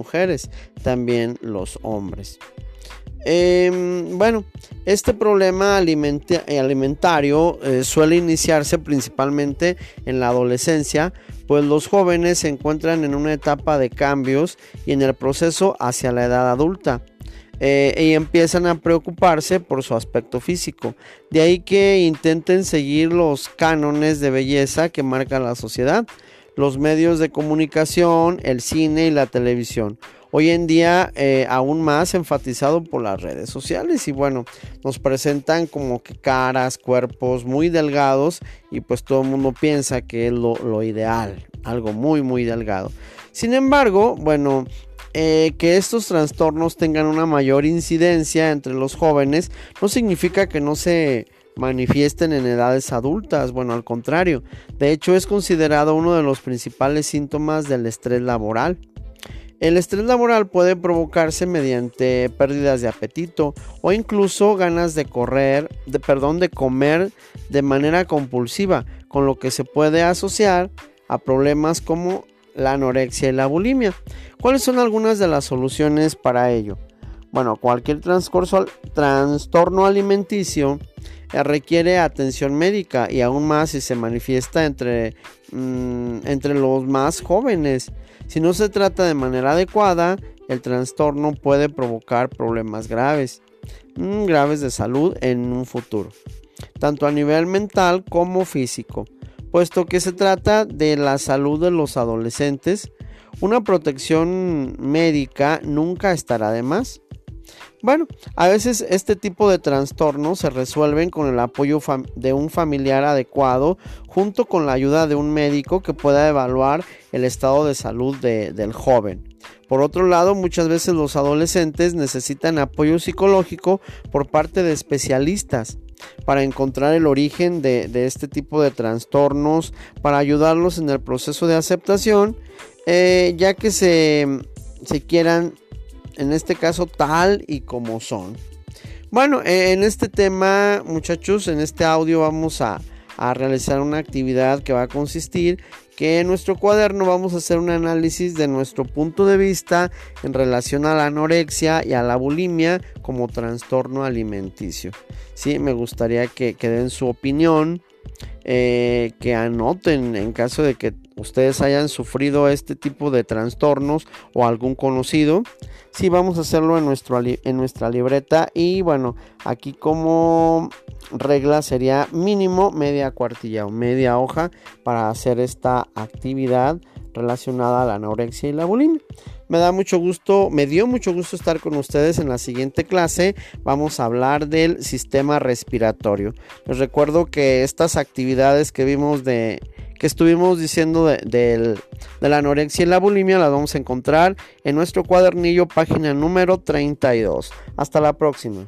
mujeres, también los hombres. Em, bueno, este problema alimentario eh, suele iniciarse principalmente en la adolescencia, pues los jóvenes se encuentran en una etapa de cambios y en el proceso hacia la edad adulta. Eh, y empiezan a preocuparse por su aspecto físico. De ahí que intenten seguir los cánones de belleza que marca la sociedad, los medios de comunicación, el cine y la televisión hoy en día eh, aún más enfatizado por las redes sociales y bueno, nos presentan como que caras, cuerpos muy delgados y pues todo el mundo piensa que es lo, ideal, algo muy muy delgado. Sin embargo, bueno, eh, que estos trastornos tengan una mayor incidencia entre los jóvenes no significa que no se manifiesten en edades adultas, bueno, al contrario, de hecho es considerado uno de los principales síntomas del estrés laboral. El estrés laboral puede provocarse mediante pérdidas de apetito o incluso ganas de correr, de perdón, de comer de manera compulsiva, con lo que se puede asociar a problemas como la anorexia y la bulimia. ¿Cuáles son algunas de las soluciones para ello? Bueno, cualquier trastorno alimenticio eh, requiere atención médica y aún más si se manifiesta entre, mm, entre los más jóvenes. Si no se trata de manera adecuada, el trastorno puede provocar problemas graves, mm, graves de salud en un futuro, tanto a nivel mental como físico, puesto que se trata de la salud de los adolescentes. Una protección médica nunca estará de más. Bueno, a veces este tipo de trastornos se resuelven con el apoyo de un familiar adecuado junto con la ayuda de un médico que pueda evaluar el estado de salud del joven. Por otro lado, muchas veces los adolescentes necesitan apoyo psicológico por parte de especialistas para encontrar el origen de, este tipo de trastornos, para ayudarlos en el proceso de aceptación, eh, ya que se, se quieran en este caso tal y como son. Bueno, e, en este tema, muchachos, en este audio vamos a, realizar una actividad que va a consistir que en nuestro cuaderno vamos a hacer un análisis de nuestro punto de vista en relación a la anorexia y a la bulimia como trastorno alimenticio. Sí, me gustaría que, que den su opinión, eh, que anoten en caso de que ustedes hayan sufrido este tipo de trastornos o algún conocido. Sí, vamos a hacerlo en, nuestro, en nuestra libreta y bueno, aquí como regla sería mínimo media cuartilla o media hoja para hacer esta actividad relacionada a la anorexia y la bulimia. Me da mucho gusto, me dio mucho gusto estar con ustedes en la siguiente clase. Vamos a hablar del sistema respiratorio. Les recuerdo que estas actividades que vimos de que estuvimos diciendo de, de, la anorexia y la bulimia las vamos a encontrar en nuestro cuadernillo página número 32. Hasta la próxima.